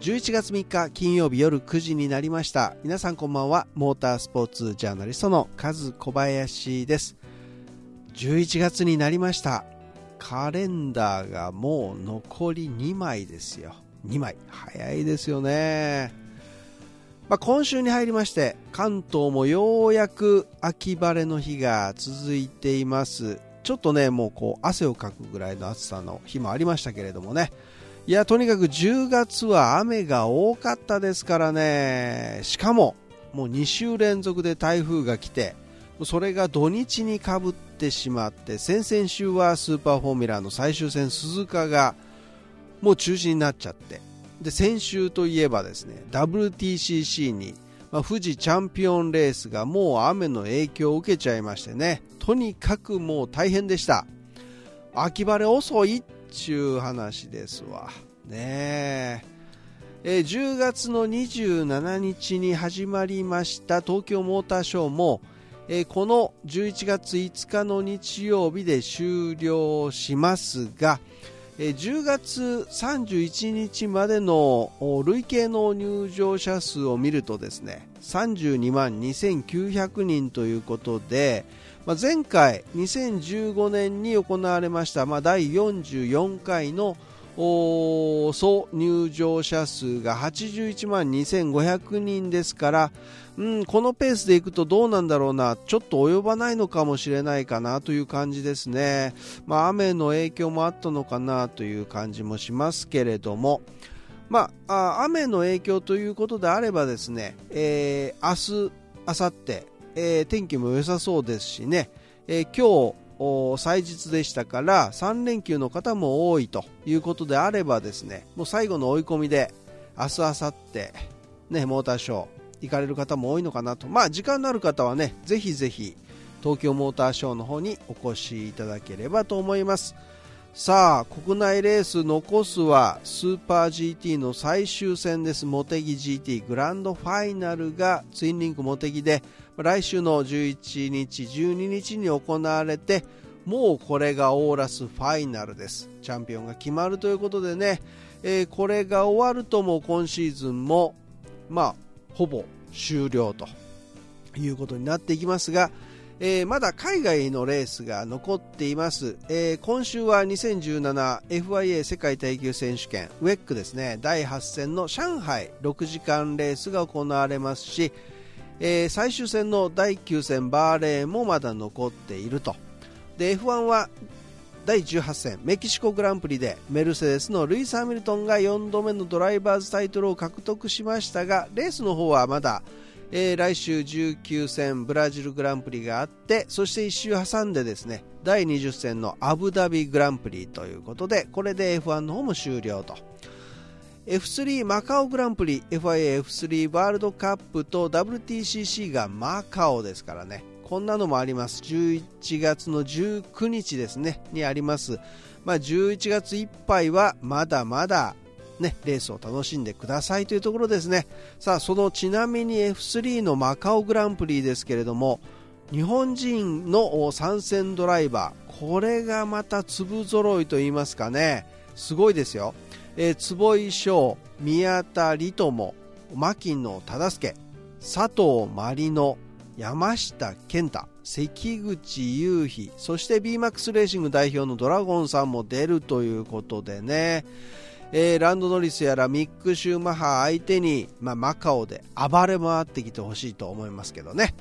11月3日金曜日夜9時になりました。皆さんこんばんは。モータースポーツジャーナリストのカズ小林です。11月になりました。カレンダーがもう残り2枚ですよ。2枚。早いですよね。まあ、今週に入りまして関東もようやく秋晴れの日が続いています。ちょっとねもうこう汗をかくぐらいの暑さの日もありましたけれどもね。いやとにかく10月は雨が多かったですからね。しかももう2週連続で台風が来てそれが土日にかぶってしまって先々週はスーパーフォーミュラーの最終戦鈴鹿がもう中止になっちゃって。で先週といえばですね WTCC に、まあ、富士チャンピオンレースがもう雨の影響を受けちゃいましてねとにかくもう大変でした。秋晴れ遅いっちゅう話ですわ。ねえ。え10月の27日に始まりました東京モーターショーもえこの11月5日の日曜日で終了しますが、え10月31日までの累計の入場者数を見るとですね32万2900人ということで、まあ、前回2015年に行われました、まあ、第44回の総入場者数が81万2500人ですから、うん、このペースでいくとどうなんだろうな、ちょっと及ばないのかもしれないかなという感じですね。まあ、雨の影響もあったのかなという感じもしますけれども、まあ、雨の影響ということであればですね、えー、明日、明後日、えー、天気も良さそうですしね、えー、今日祭日でしたから3連休の方も多いということであればですねもう最後の追い込みで明日明後日ねモーターショー行かれる方も多いのかなと。まあ時間のある方はねぜひぜひ東京モーターショーの方にお越しいただければと思います。さあ国内レース残すはスーパー GT の最終戦です。茂木 GT グランドファイナルがツインリンク茂木で来週の11日12日に行われてもうこれがオーラスファイナルです。チャンピオンが決まるということでね、えー、これが終わるとも今シーズンもまあほぼ終了ということになっていきますがえー、まだ海外のレースが残っています、えー、今週は 2017FIA 世界耐久選手権ウェックですね。第8戦の上海6時間レースが行われますし、えー、最終戦の第9戦バーレーンもまだ残っていると。で F1 は第18戦メキシコグランプリでメルセデスのルイス・ハミルトンが4度目のドライバーズタイトルを獲得しましたがレースの方はまだえー、来週19戦ブラジルグランプリがあってそして1周挟んでですね第20戦のアブダビグランプリということでこれで F1 の方も終了と。F3 マカオグランプリ FIAF3 ワールドカップと WTCC がマカオですからね。こんなのもあります11月の19日ですねにあります、まあ、11月いっぱいはまだまだね、レースを楽しんでくださいというところですね。さあ、そのちなみに F3 のマカオグランプリですけれども、日本人の参戦ドライバー、これがまた粒揃いと言いますかね、すごいですよ。えー、坪井翔、宮田理友、牧野忠介、佐藤真理乃、山下健太、関口雄飛、そして BMAX レーシング代表のドラゴンさんも出るということでね、えー、ランドノリスやらミック・シューマッハ相手に、まあ、マカオで暴れ回ってきてほしいと思いますけどね。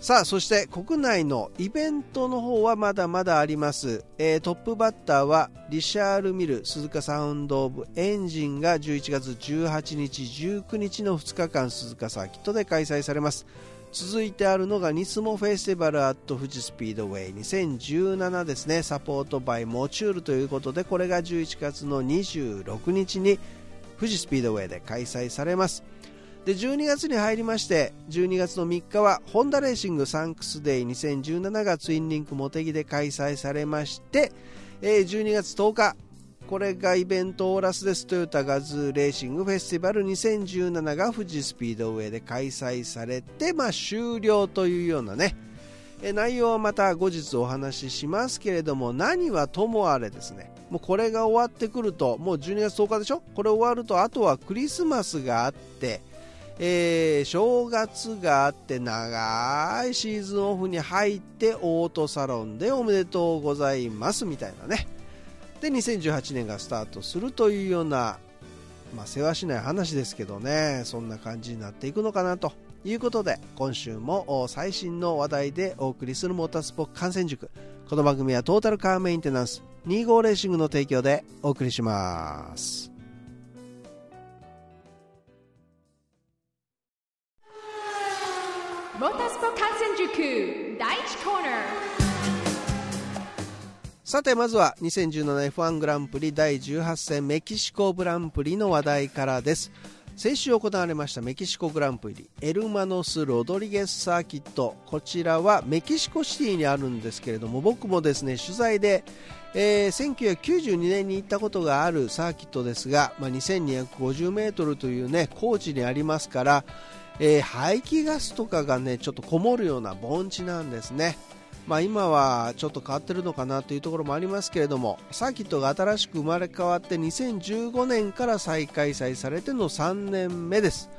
さあそして国内のイベントの方はまだまだあります、えー、トップバッターはリシャール・ミル鈴鹿サウンド・オブ・エンジンが11月18日19日の2日間鈴鹿サーキットで開催されます。続いてあるのが NISMO Festival at 富士スピードウェイ。2017ですね。 supported by MOTUL ということでこれが11月の26日に富士スピードウェイで開催されます。で12月に入りまして12月の3日は Honda Racing Thanks Day。2017がツインリンクモテギで開催されまして、12月10日これがイベントオーラスです。 TOYOTA GAZOO Racing Festival 2017が富士スピードウェイで開催されて、まあ、終了というようなね、内容はまた後日お話ししますけれども何はともあれですね。もうこれが終わってくるともう12月10日でしょ？これ終わるとあとはクリスマスがあってえー、正月があって長いシーズンオフに入ってオートサロンでおめでとうございますみたいなね。で2018年がスタートするというようなまあ世話しない話ですけどねそんな感じになっていくのかなということで今週も最新の話題でお送りするモータースポーツ観戦塾。この番組はトータルカーメンテナンス25レーシングの提供でお送りします。モータースポ観戦塾第1コーナー。さてまずは 2017F1 グランプリ第18戦メキシコグランプリの話題からです。先週行われましたメキシコグランプリエルマノス・ロドリゲスサーキット。こちらはメキシコシティにあるんですけれども僕もですね取材で、えー、1992年に行ったことがあるサーキットですが、まあ、2250m というね高地にありますから、えー、排気ガスとかがねちょっとこもるような盆地なんですね。まあ、今はちょっと変わってるのかなというところもありますけれどもサーキットが新しく生まれ変わって2015年から再開催されての3年目です。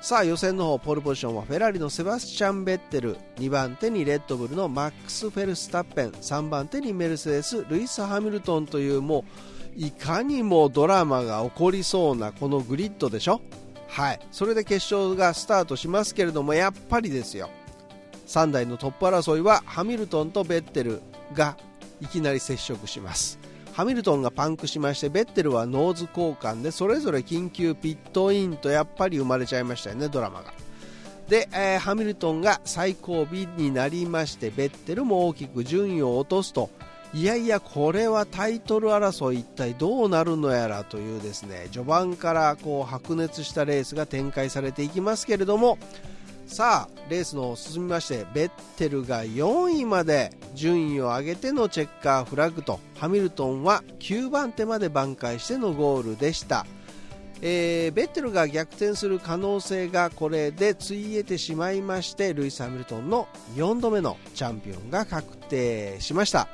さあ予選の方ポールポジションはフェラーリのセバスチャン・ベッテル。2番手にレッドブルのマックス・フェルスタッペン。3番手にメルセデスルイス・ハミルトンというもういかにもドラマが起こりそうなこのグリッドでしょ？はい。それで決勝がスタートしますけれどもやっぱりですよ。3台のトップ争いはハミルトンとベッテルがいきなり接触します。ハミルトンがパンクしましてベッテルはノーズ交換でそれぞれ緊急ピットインとやっぱり生まれちゃいましたよねドラマが。で、えー、ハミルトンが最後尾になりましてベッテルも大きく順位を落とすと。いやいやこれはタイトル争い一体どうなるのやらというですね序盤からこう白熱したレースが展開されていきますけれどもさあレースの進みましてベッテルが4位まで順位を上げてのチェッカーフラッグとハミルトンは9番手まで挽回してのゴールでした、えー、ベッテルが逆転する可能性がこれでついえてしまいましてルイス・ハミルトンの4度目のチャンピオンが確定しました。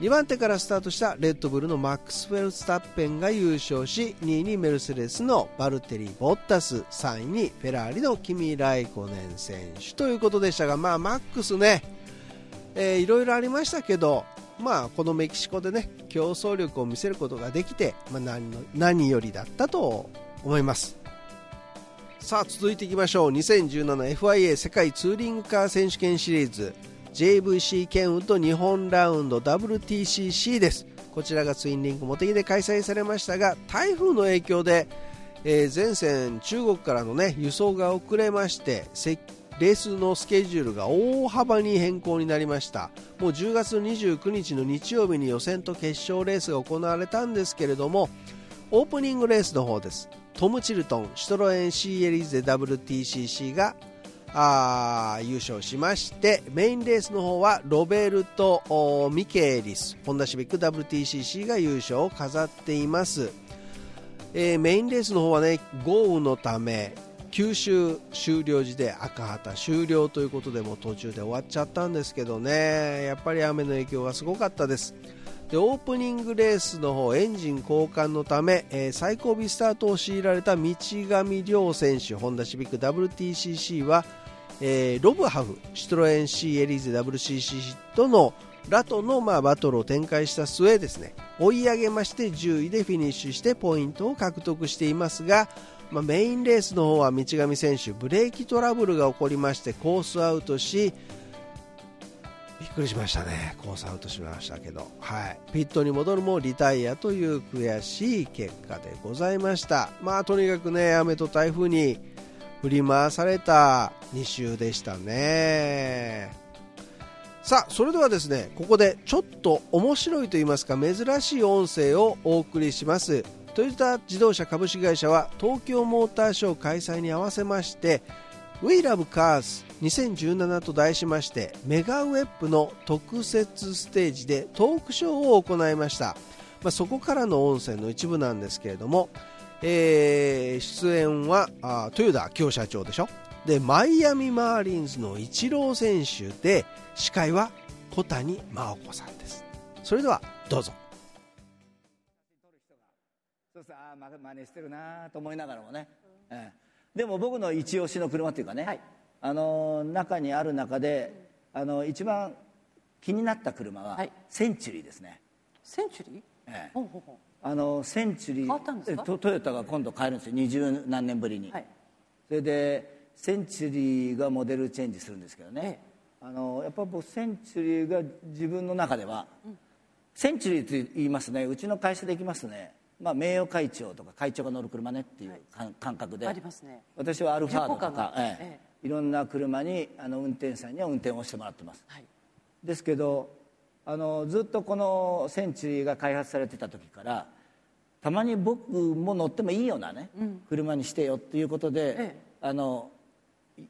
2番手からスタートしたレッドブルのマックス・フェルスタッペンが優勝し2位にメルセデスのバルテリ・ボッタス3位にフェラーリのキミ・ライコネン選手ということでしたが、まあ、マックスね、えー、いろいろありましたけど、まあ、このメキシコでね競争力を見せることができて、まあ、何の何よりだったと思います。さあ続いていきましょう。2017FIA 世界ツーリングカー選手権シリーズ。JVC ケンウッド日本ラウンド WTCC です。こちらがツインリンクモテギで開催されましたが台風の影響で、えー、前線中国からの、ね、輸送が遅れましてレースのスケジュールが大幅に変更になりました。もう10月29日の日曜日に予選と決勝レースが行われたんですけれどもオープニングレースの方です。トム・チルトンシトロエンシーエリーゼ WTCC があ優勝しましてメインレースの方はロベルト・ミケーリスホンダシビック WTCC が優勝を飾っています、えー、メインレースの方はね豪雨のため九州終了時で赤旗終了ということでも途中で終わっちゃったんですけどね。やっぱり雨の影響がすごかったです。でオープニングレースの方エンジン交換のため、えー、最後尾スタートを強いられた道上亮選手ホンダシビック WTCC はえー、ロブハフ、シトロエン C エリーゼ WCC とのラトの、まあ、バトルを展開した末ですね追い上げまして10位でフィニッシュしてポイントを獲得していますが、まあ、メインレースの方は道上選手ブレーキトラブルが起こりましてコースアウトしくりしましたね。コースアウトしましたけど、はい、ピットに戻るもリタイアという悔しい結果でございました。まあとにかくね雨と台風に振り回された2週でしたね。さあそれではですねここでちょっと面白いと言いますか珍しい音声をお送りします。トヨタ自動車株式会社は東京モーターショー開催に合わせまして We Love Cars 2017と題しましてメガウェップの特設ステージでトークショーを行いました、まあ、そこからの音声の一部なんですけれどもえー、出演はあ豊田京社長でしょ？でマイアミマーリンズのイチロー選手で司会は小谷真央子さんです。それではどうぞ。そうさあま真似してるなと思いながらもね、ええでも僕の一押しの車っていうかね、はいあの中にある中であの一番気になった車は、はい。センチュリーですね、センチュリー？ええ。ほうほうほあのセンチュリー変わったんですか？えトトヨタが今度変えるんですよ。二十何年ぶりに、うはい。それでセンチュリーがモデルチェンジするんですけどね、えあのやっぱ僕センチュリーが自分の中では、センチュリーと言いますね。うちの会社で行きますとね、まあ、名誉会長とか会長が乗る車ねっていうか感覚で。ありますね。私はアルファードとか、え。ええいろんな車にあの運転手さんには運転をしてもらってます。はい。ですけどあのずっとこのセンチュリーが開発されてた時からたまに僕も乗ってもいいようなね、車にしてよっていうことで、ええ。あのい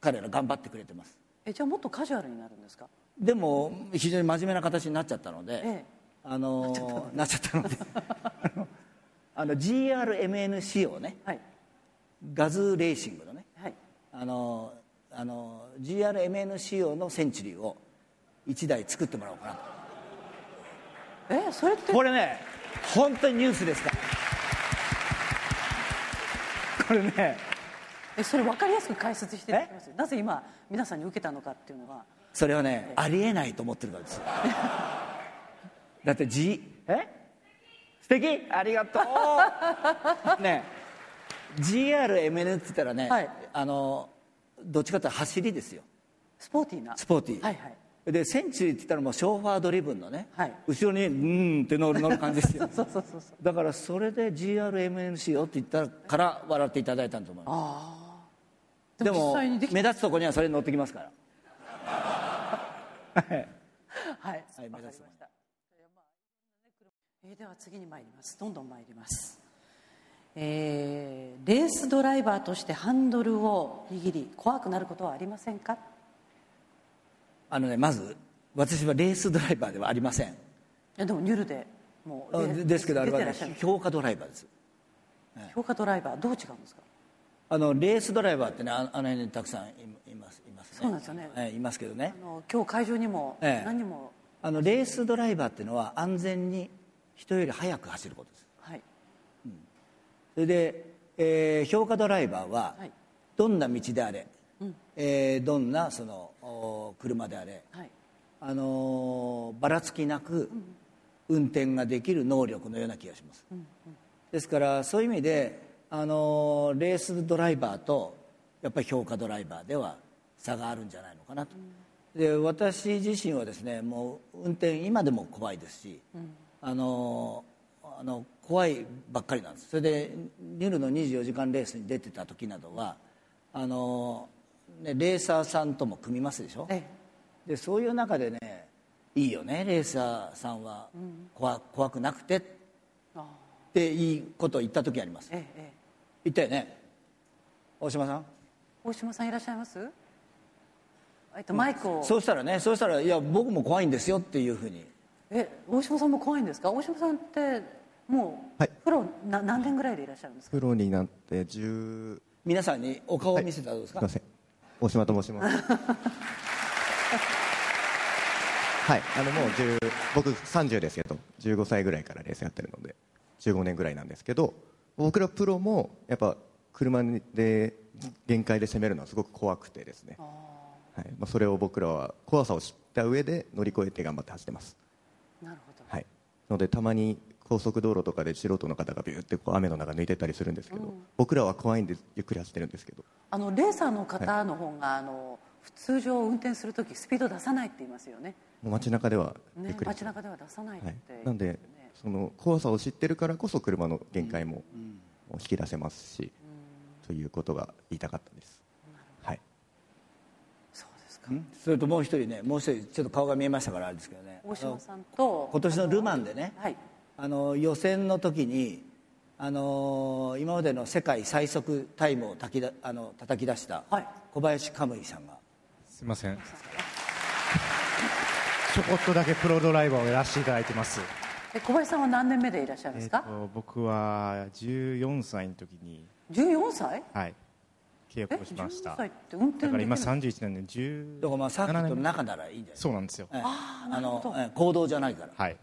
彼ら頑張ってくれてます。えじゃあもっとカジュアルになるんですか？でも非常に真面目な形になっちゃったので、ええ。あのなっちゃったので。あのあの GRMN 仕様ねはい。ガズーレーシングのねはいあのあの GRMN 仕様のセンチュリーを1台作ってもらおうかなと。えそれって？これね本当にニュースですから。これね。えそれ分かりやすく解説していただけます？なぜ今皆さんに受けたのかっていうのはそれはねありえないと思ってるからですよ。だって G え？素敵？ありがとう。ね GRMN って言ったらね、はい。あのどっちかというと走りですよ。スポーティーな。スポーティー、はいはい。でセンチュリーって言ったらもうショーファードリブンのね、はい。後ろにうーんって乗る乗る感じですよ。そうそうそうそう。だからそれで GRMNC よって言ったから笑っていただいたんだと思います。ああでも目立つとこにはそれ乗ってきますから。はい。はい。わかりました。えーでは次に参ります。どんどん参りますえーレースドライバーとしてハンドルを握り怖くなることはありませんか？あのねまず私はレースドライバーではありません。でもニュルでもうでですけどあれは、評価ドライバーです。評価ドライバーどう違うんですか？あのレースドライバーってねああの辺にたくさんいいますいますね。そうなんですよね。ええいますけどね。あの今日会場にもええ。何人も、あのレースドライバーっていうのは安全に人より速く走ることですで、えー評価ドライバーははい。どんな道であれ、えーどんなそのお車であれ、はい。あのーばらつきなく運転ができる能力のような気がします、ですからそういう意味で、あのーレースドライバーとやっぱり評価ドライバーでは差があるんじゃないのかなと、で私自身はですねもう運転今でも怖いですし、あのーあの怖いばっかりなんです。それでニュルの24時間レースに出てた時などはあのーね、レーサーさんとも組みますでしょ、えでそういう中でねいいよねレーサーさんは。怖,、怖くなくて。っていいことを言った時あります。えええ言ったよね？大島さん？大島さんいらっしゃいます？えっとマイクを。そうしたらねそうしたら「いや僕も怖いんですよ」っていうふうに。え大島さんも怖いんですか？大島さんってもう、はい。プロな何年ぐらいでいらっしゃるんですか？プロになって10皆さんにお顔を見せたらどうですか、すいません。大島と申します。はい。あのもう10僕30ですけど15歳ぐらいからレースやってるので15年ぐらいなんですけど僕らプロもやっぱ車で限界で攻めるのはすごく怖くてですね、はい。まあ、それを僕らは怖さを知った上で乗り越えて頑張って走ってます。なるほど。はい、のでたまに高速道路とかで素人の方がビューってこう雨の中抜いてったりするんですけど、僕らは怖いんでゆっくり走ってるんですけど。あのレーサーの方の方が、あの通常運転するときスピード出さないって言いますよね。もう街中ではゆっねくり。走って街中では出さないって、はい、なんでその怖さを知ってるからこそ車の限界も引き出せますし、ということが言いたかったです、はい、そうですか。ん。それともう一人ねもう一人ちょっと顔が見えましたからあれですけどね。大島さんと今年のル・マンでね。はいあの予選の時にあの今までの世界最速タイムをたきだあの叩き出したはい。小林カムイさんが。すいません。ちょこっとだけプロドライバーをやらせていただいてます、え小林さんは何年目でいらっしゃるんですか、えーと僕は14歳の時に、14歳はい、契約をしました。12歳って運転だから今できる31年で10だからまあサーキットの中ならいいんじゃない？そうなんですよ。ええあのええ行動じゃないから。はい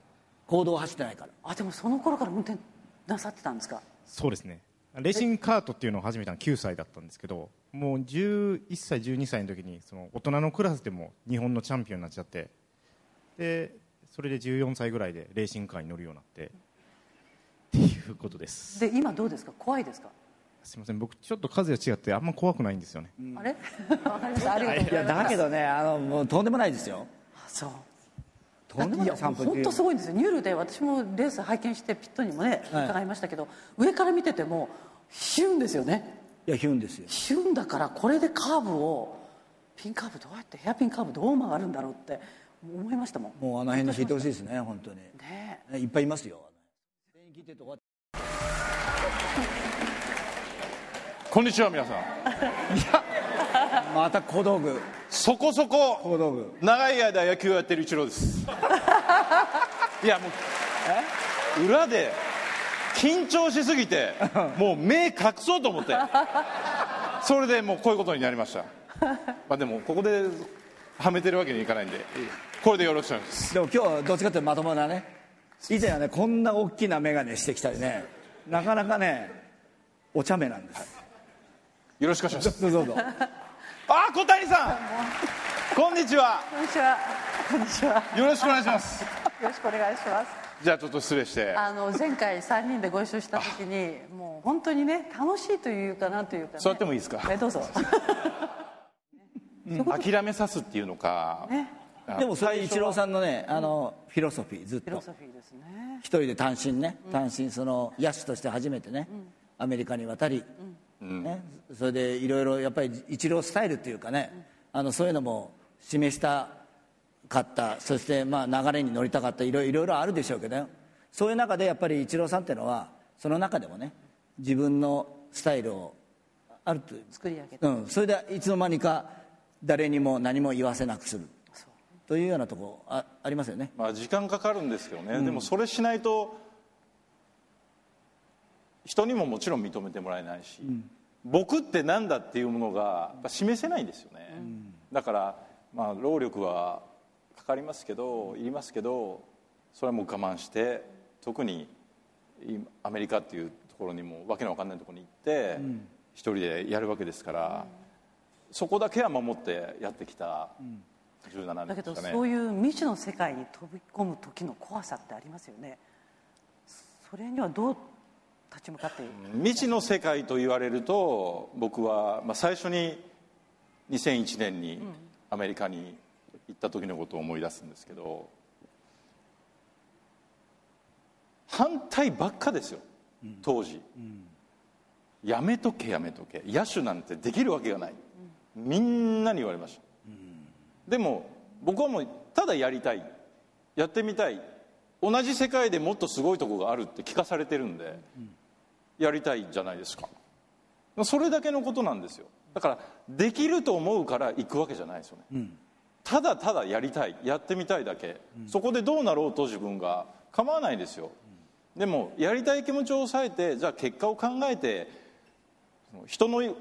行動走ってないから。あでもその頃から運転なさってたんですか？そうですね。レーシングカートっていうのを始めたの9歳だったんですけどもう11歳12歳の時にその大人のクラスでも日本のチャンピオンになっちゃってでそれで14歳ぐらいでレーシングカーに乗るようになってっていうことです。で今どうですか？怖いですか、すみません。僕ちょっと数が違ってあんま怖くないんですよね、あれ？わかりましたありがとうごいやざいます。だけどねあのもうとんでもないですよ。あそうとんでもいやない散歩本当すごいんですよ。ニュールで私もレース拝見してピットにもねはい。伺いましたけど、上から見ててもヒュンですよね。いやヒュンですよ。ヒュンだからこれでカーブをピンカーブどうやってヘアピンカーブどう曲がるんだろうって思いましたもん。もうあの辺に聞いてほしいですね本当に。ね。ねいっぱいいますよ。全員聞いてるとここんにちは皆さん。また小道具そこそこ長い間野球をやってる一郎です。いやもう裏で緊張しすぎてもう目隠そうと思って。それでもうこういうことになりました。まあでもここではめてるわけにいかないんで。これでよろしくお願いします。でも今日はどっちかっていうとまともなね。以前はねこんな大きな眼鏡してきたりね。なかなかねお茶目なんです。よろしくお願いします。どうぞどうぞあ小谷さん。こんにちは。こんにちは。こんにちは。よろしくお願いします。よろしくお願いします。じゃあちょっと失礼して。あの前回3人でご一緒した時にもう本当にね楽しいというかなんというか、ね、座ってもいいですか？えどうぞ。諦めさすっていうのか、ね。あでもそれイチローさんのねあのフィロソフィーずっフィロとソフィーですね。一人で単身ね。単身その野手として初めてねアメリカに渡りね。それでいろいろやっぱりイチロースタイルっていうかねあのそういうのも示したかった。そしてまあ流れに乗りたかった。いろいろいろあるでしょうけどね。そういう中でやっぱりイチローさんっていうのはその中でもね自分のスタイルをあると作り上げてうん、それでいつの間にか誰にも何も言わせなくする。というようなとこあありますよね。まあ、時間かかるんですけどね、でもそれしないと人にももちろん認めてもらえないし、僕ってなんだっていうものがやっぱ示せないんですよね、だから、まあ、労力はかかりますけどいりますけどそれはもう我慢して特に今アメリカっていうところにもわけのわかんないところに行って、一人でやるわけですから、そこだけは守ってやってきた17だけど年ですかね。そういう未知の世界に飛び込む時の怖さってありますよね。それにはどう立ち向かっている未知の世界と言われると僕は、まあ、最初に2001年にアメリカに行った時のことを思い出すんですけど反対ばっかですよ当時、やめとけやめとけ。野手なんてできるわけがない、みんなに言われました、でも僕はもうただやりたい。やってみたい同じ世界でもっとすごいとこがあるって聞かされてるんで、やりたいじゃないですか。それだけのことなんですよ。だからできると思うから行くわけじゃないですよね、ただただやりたいやってみたいだけ、そこでどうなろうと自分が構わないですよ。でもやりたい気持ちを抑えてじゃあ結果を考えて人の言う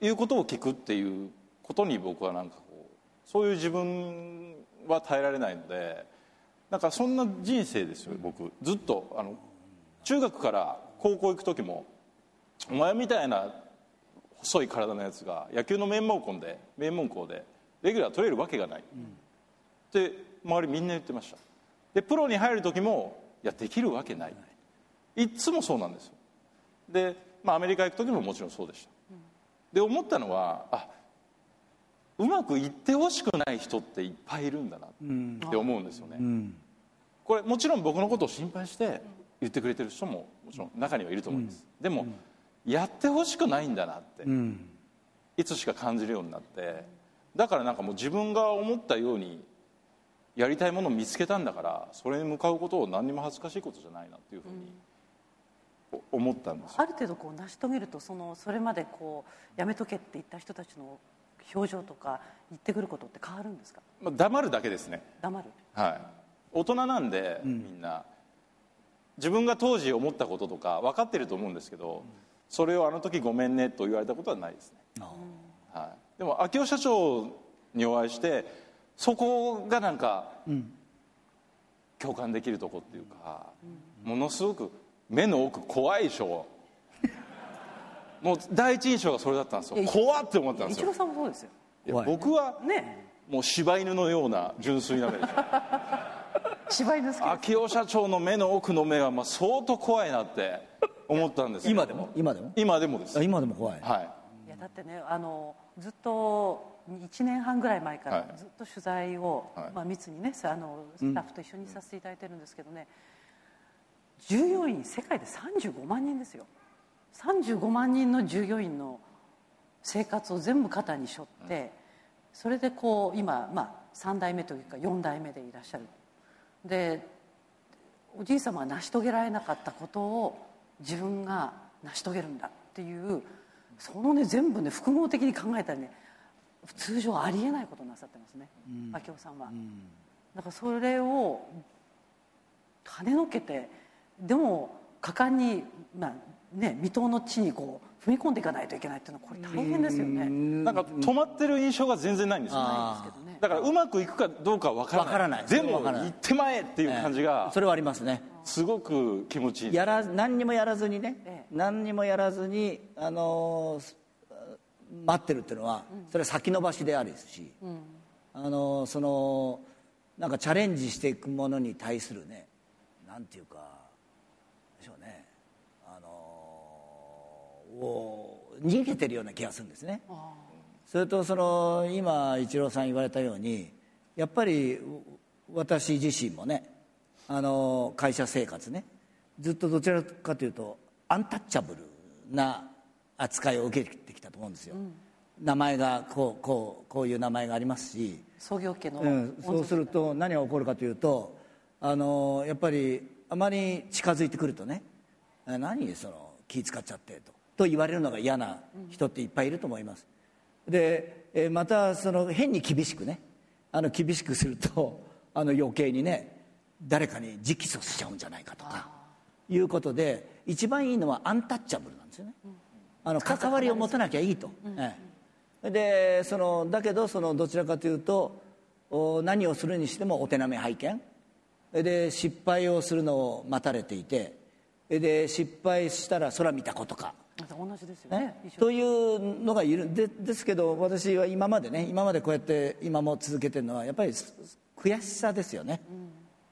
言うことを聞くっていうことに僕はなんかこうそういう自分は耐えられないのでなんかそんな人生ですよ僕。ずっとあの中学から高校行く時もお前みたいな細い体のやつが野球の名門校で名門校でレギュラー取れるわけがない、って周りみんな言ってました。でプロに入る時もいやできるわけない。いっつもそうなんですよ。で、まあ、アメリカ行く時ももちろんそうでした。で思ったのはあうまくいってほしくない人っていっぱいいるんだなって思うんですよね、これもちろん僕のことを心配して言ってくれてる人ももちろん中にはいると思います、でも、やってほしくないんだなって、いつしか感じるようになって。だからなんかもう自分が思ったようにやりたいものを見つけたんだからそれに向かうことを何にも恥ずかしいことじゃないなっていうふうにお思ったんですよ。ある程度こう成し遂げるとそのそれまでこうやめとけって言った人たちの表情とか言ってくることって変わるんですか？まあ、黙るだけですね。黙る。はい大人なんで、みんな。自分が当時思ったこととか分かってると思うんですけど、それをあの時ごめんねと言われたことはないですね。はい、でも秋夫社長にお会いしてそこがなんか、共感できるとこっていうか、ものすごく目の奥怖いでしょもう第一印象がそれだったんですよ。怖って思ったんですよ。一郎さんもそうですよ。僕はね。もう柴犬のような純粋な目でしょ芝居ですけど秋夫社長の目の奥の目はまあ相当怖いなって思ったんですけど今でも？今でも？今でもです。あ今でも怖い。はい。いやだってねあのずっと1年半ぐらい前からはい。ずっと取材を、はい。まあ、密にねあのスタッフと一緒にさせていただいてるんですけどね、従業員世界で35万人ですよ。35万人の従業員の生活を全部肩に背負って、それでこう今、まあ、3代目というか4代目でいらっしゃるでおじい様は成し遂げられなかったことを自分が成し遂げるんだっていうそのね全部ね複合的に考えたらね通常ありえないことをなさってますね。明夫さんは。だからそれを跳ねのけてでも果敢に、まあね、未踏の地にこう踏み込んでいかないといけないっていうのはこれ大変ですよね。なんか止まってる印象が全然ないんですよあですけどね。だからうまくいくかどうかわからない。わからない。でもそれはわからない。行ってまえっていう感じがそれはありますね。すごく気持ちいい。やら何にもやらずにね、ええ。何にもやらずに、あのー待ってるっていうのはそれは先延ばしであるし、あのーそのなんかチャレンジしていくものに対するねなんていうかでしょうねあのーを逃げてるような気がするんですね。それとその今一郎さん言われたようにやっぱり私自身もねあの会社生活ねずっとどちらかというとアンタッチャブルな扱いを受けてきたと思うんですよ、名前がこうこうこういう名前がありますし、創業家の、うん、そうすると何が起こるかというとあのやっぱりあまり近づいてくるとね「あ何その気使っちゃって」とと言われるのが嫌な人っていっぱいいると思います。でえーまたその変に厳しくねあの厳しくすると あの余計にね誰かに直訴しちゃうんじゃないかとかいうことで一番いいのはアンタッチャブルなんですよね。あの関わりを持たなきゃいいと、ええ。でそのだけどそのどちらかというとお何をするにしてもお手並み拝見。で失敗をするのを待たれていてで失敗したら空見たことか。同じですよね。というのがいる。でですけど私は今までね今までこうやって今も続けてるのはやっぱりす悔しさですよね、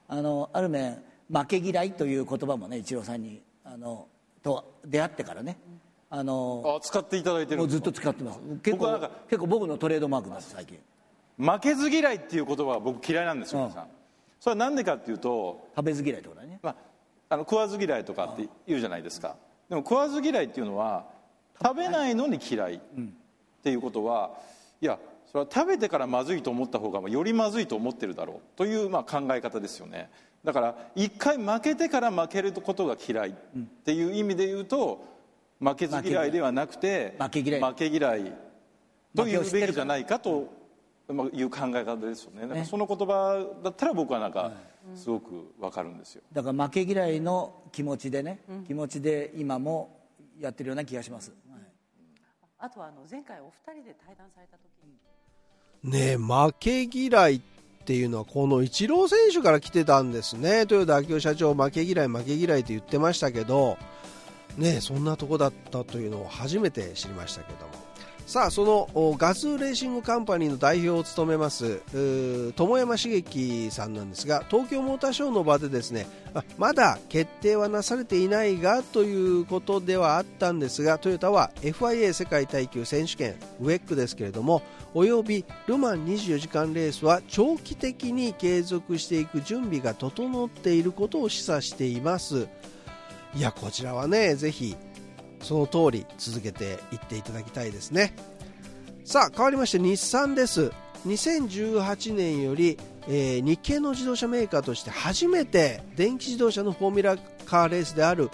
あのある面負け嫌いという言葉もね一郎さんにあのと出会ってからね。あのあ使っていただいてるもうずっと使ってます。結構僕はなんか結構僕のトレードマークなんです最近。負けず嫌いっていう言葉は僕嫌いなんですよ、うん。皆さん。それはなんでかっていうと、食べず嫌いってことだね。まあ、あの食わず嫌いとかって言うじゃないですか。でも食わず嫌いっていうのは食べないのに嫌いっていうことはいやそれは食べてからまずいと思った方がよりまずいと思ってるだろうというまあ考え方ですよね。だから一回負けてから負けることが嫌いっていう意味で言うと負けず嫌いではなくて負け嫌い。というべきじゃないかとまあいう考え方ですよね。その言葉だったら僕はなんかすごくわかるんですよ。だから負け嫌いの気持ちでね、気持ちで今もやってるような気がします、はい。あとはあの前回お二人で対談された時に。ねえ負け嫌いっていうのはこのイチロー選手から来てたんですね。豊田昭夫社長負け嫌い負け嫌いって言ってましたけどねえそんなとこだったというのを初めて知りましたけどもさあそのガズーレーシングカンパニーの代表を務めます友山茂樹さんなんですが東京モーターショーの場でですねまだ決定はなされていないがということではあったんですがトヨタは FIA 世界耐久選手権ウェックですけれどもおよびルマン24時間レースは長期的に継続していく準備が整っていることを示唆しています。いやこちらはねぜひその通り続けていっていただきたいですね。さあ変わりまして日産です。2018年より、えー日系の自動車メーカーとして初めて電気自動車のフォーミュラカーレースである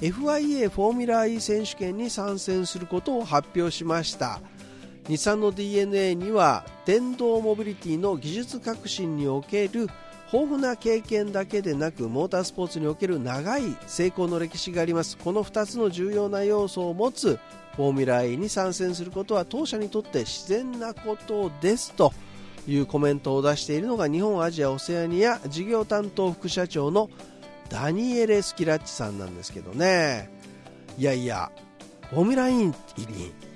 FIA フォーミュラー E 選手権に参戦することを発表しました。日産の DNA には電動モビリティの技術革新における豊富な経験だけでなくモータースポーツにおける長い成功の歴史があります。この2つの重要な要素を持つフォーミュラ E に参戦することは当社にとって自然なことです。というコメントを出しているのが日本アジアオセアニア事業担当副社長のダニエレ・スキラッチさんなんですけどね。いやいやフォーミュラ E に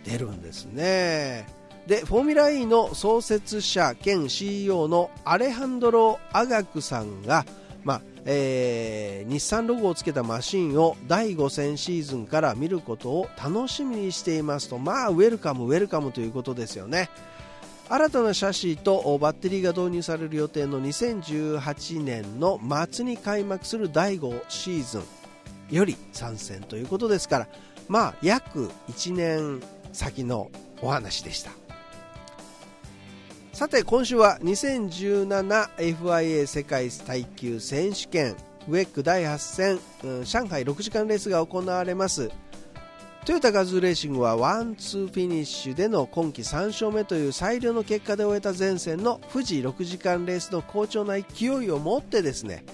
出るんですね。でフォーミュラ E の創設者兼 CEO のアレハンドロ・アガクさんが、まあえー日産ロゴをつけたマシンを第5戦シーズンから見ることを楽しみにしていますと。まあウェルカムウェルカムということですよね。新たなシャシーとバッテリーが導入される予定の2018年の末に開幕する第5シーズンより参戦ということですからまあ約1年先のお話でした。さて今週は 2017FIA 世界耐久選手権ウェック第8戦、うん上海6時間レースが行われます。TOYOTA GAZOO Racing はワンツーフィニッシュでの今季3勝目という最良の結果で終えた前戦の富士6時間レースの好調な勢いを持ってですね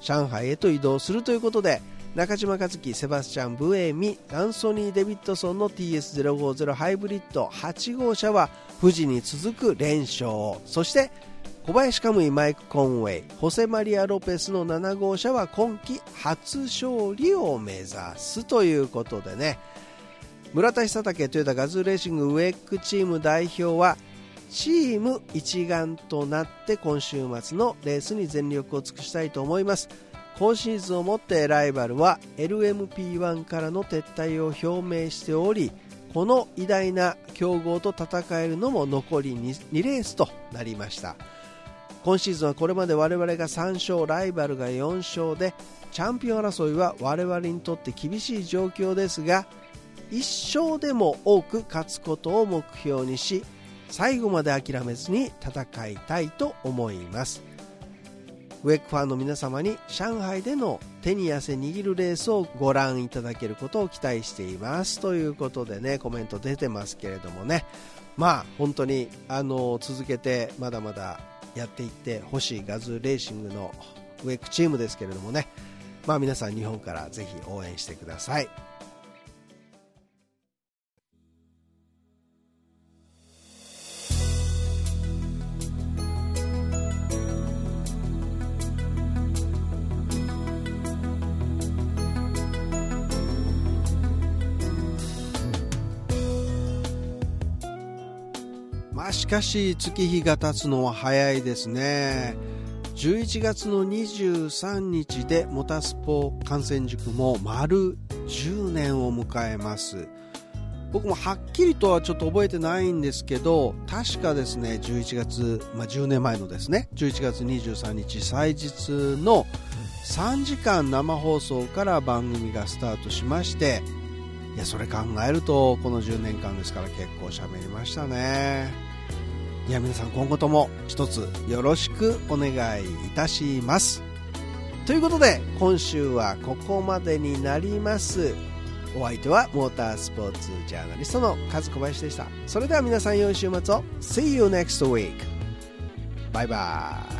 上海へと移動するということで中嶋一貴、セバスチャン・ブエミ、アンソニー・デビッドソンの TS050 ハイブリッド8号車は富士に続く連勝そして小林可夢偉、マイク・コンウェイホセマリア・ロペスの7号車は今季初勝利を目指すということでね。村田久武トヨタガズーレーシングウェックチーム代表はチーム一丸となって今週末のレースに全力を尽くしたいと思います。今シーズンをもってライバルは LMP1 からの撤退を表明しておりこの偉大な強豪と戦えるのも残り 2, 2レースとなりました。今シーズンはこれまで我々が3勝ライバルが4勝でチャンピオン争いは我々にとって厳しい状況ですが1勝でも多く勝つことを目標にし最後まで諦めずに戦いたいと思います。ウェックファンの皆様に上海での手に汗握るレースをご覧いただけることを期待しています。ということでねコメント出てますけれどもね。まあ本当にあの続けてまだまだやっていってほしいガズレーシングのウェックチームですけれどもね。まあ皆さん日本からぜひ応援してください。かし月日が経つのは早いですね。11月の23日でモタスポ観戦塾も丸10年を迎えます。僕もはっきりとはちょっと覚えてないんですけど確かですね11月、まあ、10年前のですね。11月23日祭日の3時間生放送から番組がスタートしましていやそれ考えるとこの10年間ですから結構喋りましたね。いや皆さん今後とも一つよろしくお願いいたします。ということで今週はここまでになります。お相手はモータースポーツジャーナリストの和小林でした。それでは皆さん良い週末を。See you next week バイバイ。